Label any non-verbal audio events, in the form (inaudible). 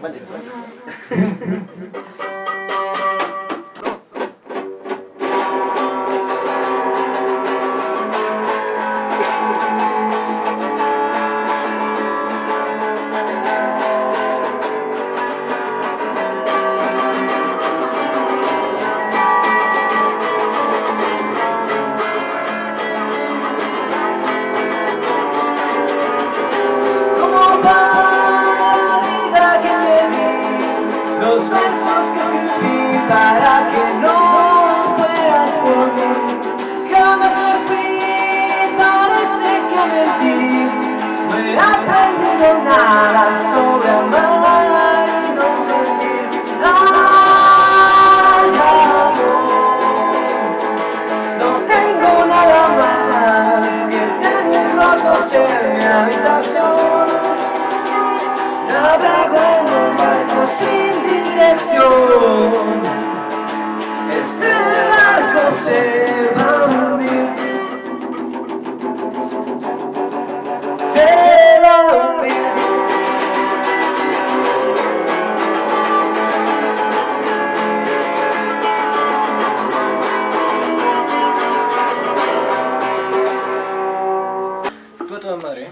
Vale, (laughs) Besos que escribí para que no fueras por mí. Jamás me fui, parece que mentí. No he aprendido nada sobre amar y no sentir de amor. No tengo nada más que tener rotos en mi habitación. Navego en un barco sin dirección. Este barco se va a hundir. Se va a hundir. Madre.